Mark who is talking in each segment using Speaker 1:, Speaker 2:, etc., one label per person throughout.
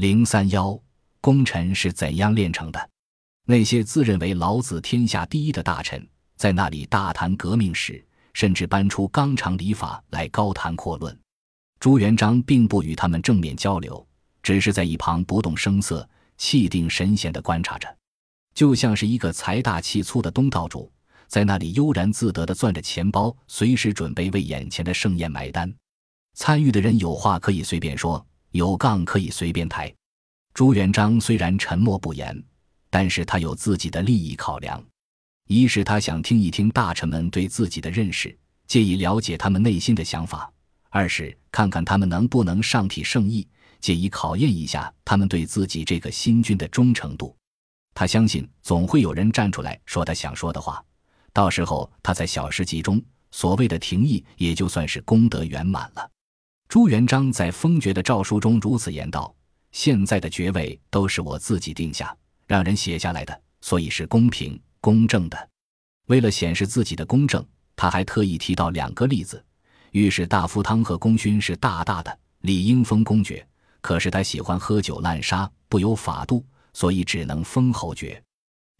Speaker 1: 零三幺，功臣是怎样炼成的？那些自认为老子天下第一的大臣，在那里大谈革命史，甚至搬出纲常礼法来高谈阔论。朱元璋并不与他们正面交流，只是在一旁不动声色、气定神闲地观察着，就像是一个财大气粗的东道主，在那里悠然自得地攥着钱包，随时准备为眼前的盛宴买单。参与的人有话可以随便说，有杠可以随便抬。朱元璋虽然沉默不言。但是他有自己的利益考量，一是他想听一听大臣们对自己的认识，借以了解他们内心的想法；二是看看他们能不能上体圣意，借以考验一下他们对自己这个新君的忠诚度。他相信总会有人站出来说他想说的话，到时候他在小事记中所谓的廷议也就算是功德圆满了。朱元璋在封爵的诏书中如此言道：“现在的爵位都是我自己定下。”让人写下来的，所以是公平公正的。为了显示自己的公正，他还特意提到两个例子：御史大夫汤和功勋是大大的，理应封公爵。可是他喜欢喝酒滥杀，不有法度，所以只能封侯爵。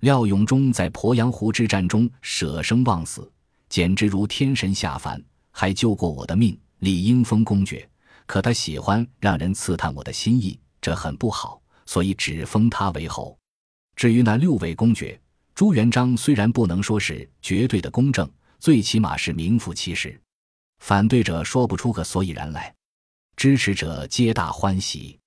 Speaker 1: 廖永忠在鄱阳湖之战中舍生忘死，简直如天神下凡，还救过我的命，理应封公爵。可他喜欢让人刺探我的心意，这很不好，所以只封他为侯。至于那六位公爵，朱元璋虽然不能说是绝对的公正，最起码是名副其实。反对者说不出个所以然来，支持者皆大欢喜。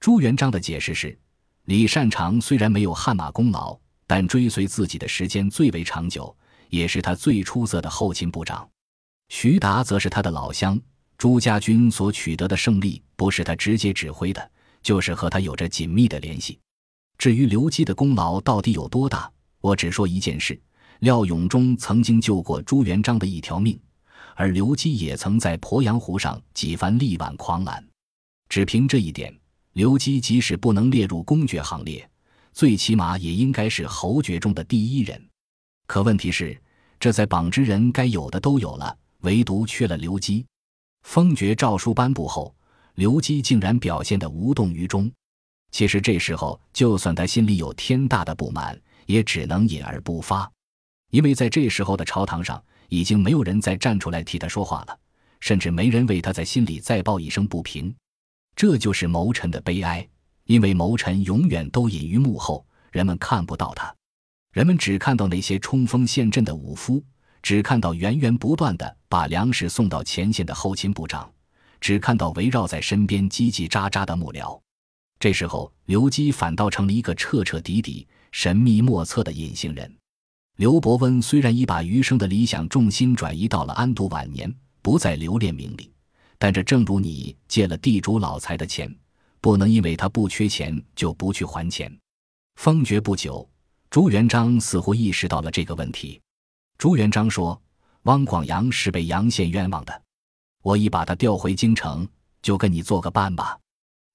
Speaker 1: 朱元璋的解释是：李善长虽然没有汗马功劳，但追随自己的时间最为长久，也是他最出色的后勤部长。徐达则是他的老乡，朱家军所取得的胜利，不是他直接指挥的，就是和他有着紧密的联系。至于刘基的功劳到底有多大，我只说一件事：廖永忠曾经救过朱元璋的一条命，而刘基也曾在鄱阳湖上几番力挽狂澜。只凭这一点，刘基即使不能列入公爵行列，最起码也应该是侯爵中的第一人。可问题是，这在榜之人该有的都有了，唯独缺了刘基。封爵诏书颁布后，刘基竟然表现得无动于衷。其实这时候，就算他心里有天大的不满，也只能隐而不发，因为在这时候的朝堂上，已经没有人再站出来替他说话了，甚至没人为他在心里再报一声不平。这就是谋臣的悲哀，因为谋臣永远都隐于幕后，人们看不到他，人们只看到那些冲锋陷阵的武夫，只看到源源不断的把粮食送到前线的后勤部长，只看到围绕在身边叽叽喳喳的幕僚。这时候，刘基反倒成了一个彻彻底底、神秘莫测的隐形人。刘伯温虽然已把余生的理想重心转移到了安度晚年，不再留恋名利，但这正如你借了地主老财的钱，不能因为他不缺钱就不去还钱。封爵不久，朱元璋似乎意识到了这个问题。朱元璋说：“汪广洋是被杨宪冤枉的，我已把他调回京城，就跟你做个伴吧。”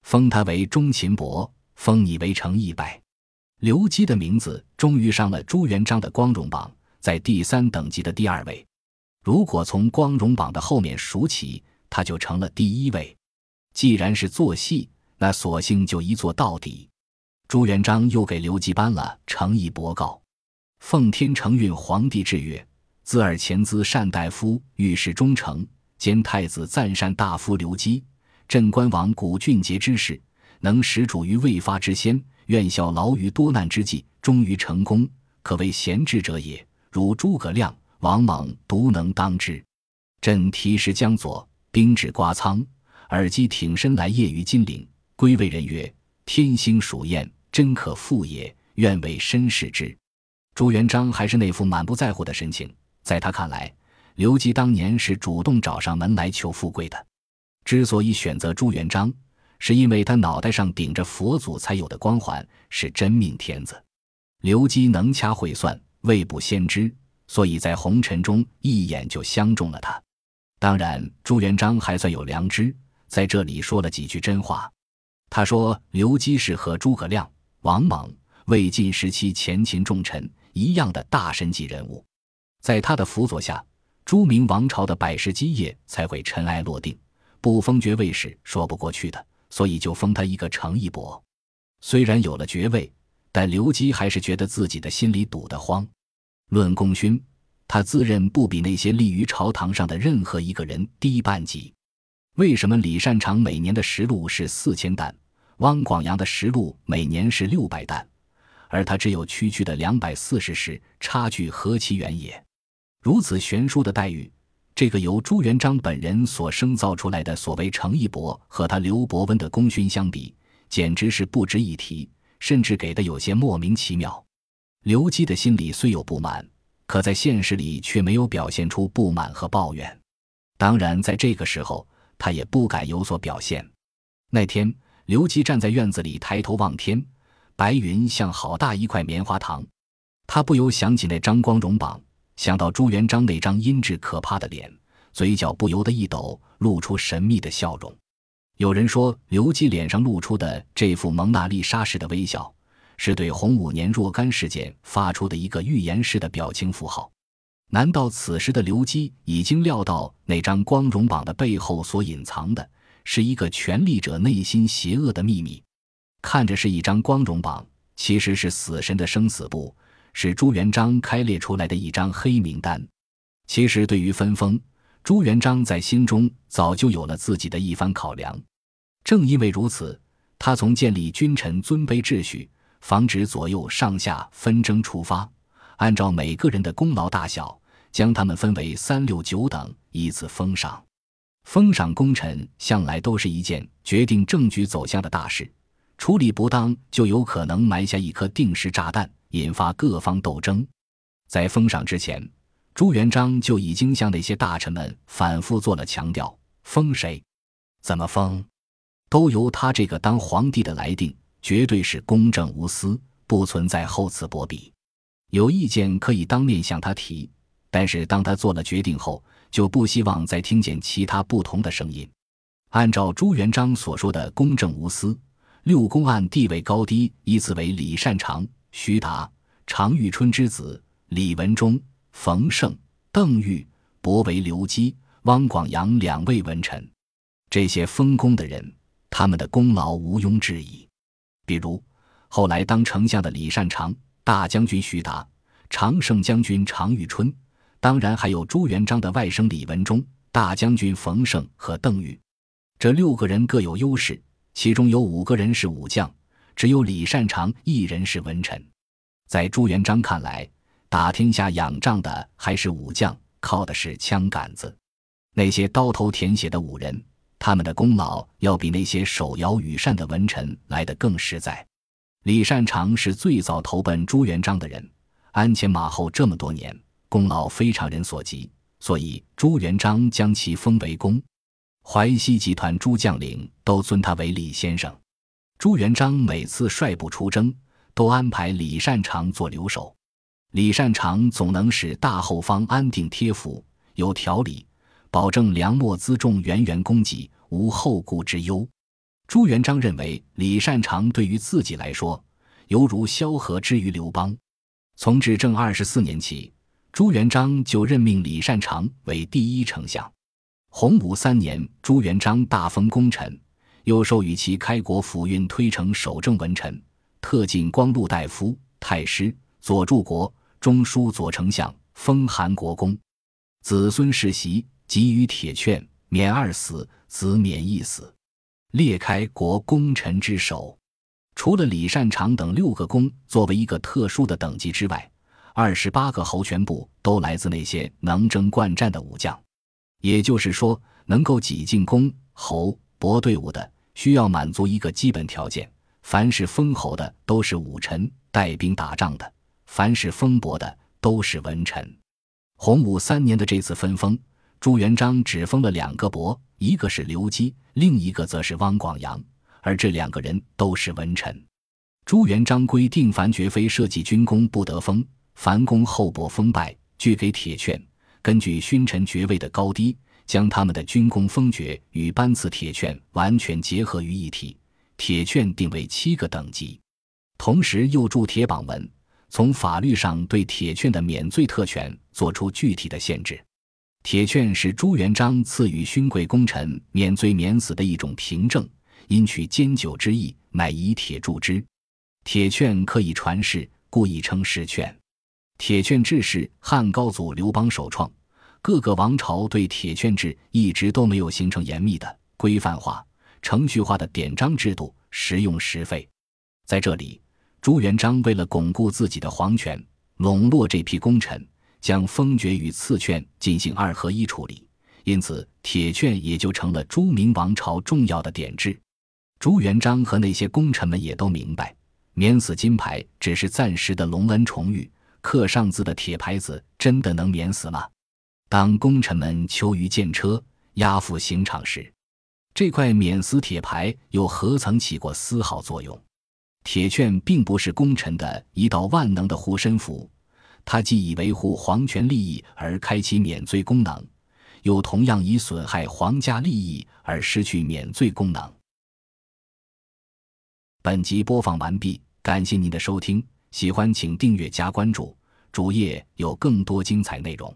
Speaker 1: 封他为中秦伯，封你为成一百。刘基的名字终于上了朱元璋的光荣榜，在第三等级的第二位。如果从光荣榜的后面数起，他就成了第一位。既然是做戏，那索性就一做到底。朱元璋又给刘基颁了诚意伯告，奉天承运皇帝制曰：自尔前资善大夫、御史中丞兼太子赞善大夫刘基。镇关王古俊杰之事，能使主于未发之先，愿效劳于多难之际，终于成功，可谓贤智者也。如诸葛亮、王莽，独能当之。朕提时将左，兵至瓜仓，耳机挺身来谒于金陵，归位人曰：“天星属雁，真可复也。愿为身试之。”朱元璋还是那副满不在乎的神情。在他看来，刘基当年是主动找上门来求富贵的。之所以选择朱元璋，是因为他脑袋上顶着佛祖才有的光环，是真命天子。刘基能掐会算，未卜先知，所以在红尘中一眼就相中了他。当然，朱元璋还算有良知，在这里说了几句真话。他说：“刘基是和诸葛亮、王莽、魏晋时期前秦重臣一样的大神级人物，在他的辅佐下，朱明王朝的百世基业才会尘埃落定。”不封爵位是说不过去的，所以就封他一个程义伯。虽然有了爵位，但刘基还是觉得自己的心里堵得慌。论功勋，他自认不比那些立于朝堂上的任何一个人低半级。为什么李善长每年的实禄是四千担，汪广洋的实禄每年是六百担，而他只有区区的两百四十石，差距何其远也！如此悬殊的待遇，这个由朱元璋本人所生造出来的所谓程义伯和他刘伯温的功勋相比，简直是不值一提，甚至给的有些莫名其妙。刘基的心里虽有不满，可在现实里却没有表现出不满和抱怨。当然，在这个时候，他也不敢有所表现。那天，刘基站在院子里，抬头望天，白云像好大一块棉花糖。他不由想起那张光荣榜。想到朱元璋那张阴鸷可怕的脸，嘴角不由得一抖，露出神秘的笑容。有人说，刘基脸上露出的这副蒙娜丽莎式的微笑，是对洪武年若干事件发出的一个预言式的表情符号。难道此时的刘基已经料到那张光荣榜的背后所隐藏的是一个权力者内心邪恶的秘密？看着是一张光荣榜，其实是死神的生死簿。是朱元璋开列出来的一张黑名单。其实，对于分封，朱元璋在心中早就有了自己的一番考量。正因为如此，他从建立君臣尊卑秩序，防止左右上下纷争出发，按照每个人的功劳大小，将他们分为三六九等，依次封赏。封赏功臣向来都是一件决定政局走向的大事，处理不当，就有可能埋下一颗定时炸弹。引发各方斗争。在封赏之前，朱元璋就已经向那些大臣们反复做了强调：封谁、怎么封，都由他这个当皇帝的来定，绝对是公正无私，不存在厚此薄彼。有意见可以当面向他提，但是当他做了决定后，就不希望再听见其他不同的声音。按照朱元璋所说的公正无私，六公案地位高低依次为李善长。徐达、常遇春之子李文忠、冯胜、邓愈，伯为刘基、汪广洋两位文臣。这些封功的人，他们的功劳毋庸置疑。比如后来当丞相的李善长、大将军徐达、常胜将军常遇春，当然还有朱元璋的外甥李文忠、大将军冯胜和邓愈。这六个人各有优势，其中有五个人是武将。只有李善长一人是文臣，在朱元璋看来，打天下仰仗的还是武将，靠的是枪杆子。那些刀头舔血的武人，他们的功劳要比那些手摇羽扇的文臣来得更实在。李善长是最早投奔朱元璋的人，鞍前马后这么多年，功劳非常人所及，所以朱元璋将其封为公。淮西集团诸将领都尊他为李先生。朱元璋每次率部出征，都安排李善长做留守。李善长总能使大后方安定贴服，有条理，保证粮秣辎重源源供给，无后顾之忧。朱元璋认为李善长对于自己来说，犹如萧何之于刘邦。从至正二十四年起，朱元璋就任命李善长为第一丞相。洪武三年，朱元璋大封功臣。又授予其开国府运推承守正文臣，特进光禄大夫、太师、左柱国、中书左丞相，封韩国公。子孙世袭，给予铁券，免二死，子免一死。列开国功臣之首，除了李善长等六个公作为一个特殊的等级之外，二十八个侯全部都来自那些能征惯战的武将。也就是说，能够挤进公侯伯队伍的。需要满足一个基本条件：凡是封侯的都是武臣，带兵打仗的；凡是封伯的都是文臣。洪武三年的这次分封，朱元璋只封了两个伯，一个是刘基，另一个则是汪广洋，而这两个人都是文臣。朱元璋规定，凡爵妃社稷军功不得封，凡公后伯封拜，俱给铁券，根据勋臣爵位的高低。将他们的军功封爵与颁赐铁券完全结合于一体，铁券定为七个等级，同时又铸铁榜文，从法律上对铁券的免罪特权作出具体的限制。铁券是朱元璋赐予勋贵功臣免罪免死的一种凭证，因取坚久之意，乃以铁铸之。铁券可以传世，故亦称世券。铁券制是汉高祖刘邦首创，各个王朝对铁券制一直都没有形成严密的、规范化、程序化的典章制度，时用时废。在这里，朱元璋为了巩固自己的皇权，笼络这批功臣，将封爵与赐券进行二合一处理，因此铁券也就成了朱明王朝重要的典制。朱元璋和那些功臣们也都明白，免死金牌只是暂时的隆恩宠遇。刻上字的铁牌子真的能免死吗？当功臣们囚于剑车、押赴刑场时，这块免死铁牌又何曾起过丝毫作用？铁券并不是功臣的一道万能的护身符，它既以维护皇权利益而开启免罪功能，又同样以损害皇家利益而失去免罪功能。本集播放完毕，感谢您的收听。喜欢请订阅加关注，主页有更多精彩内容。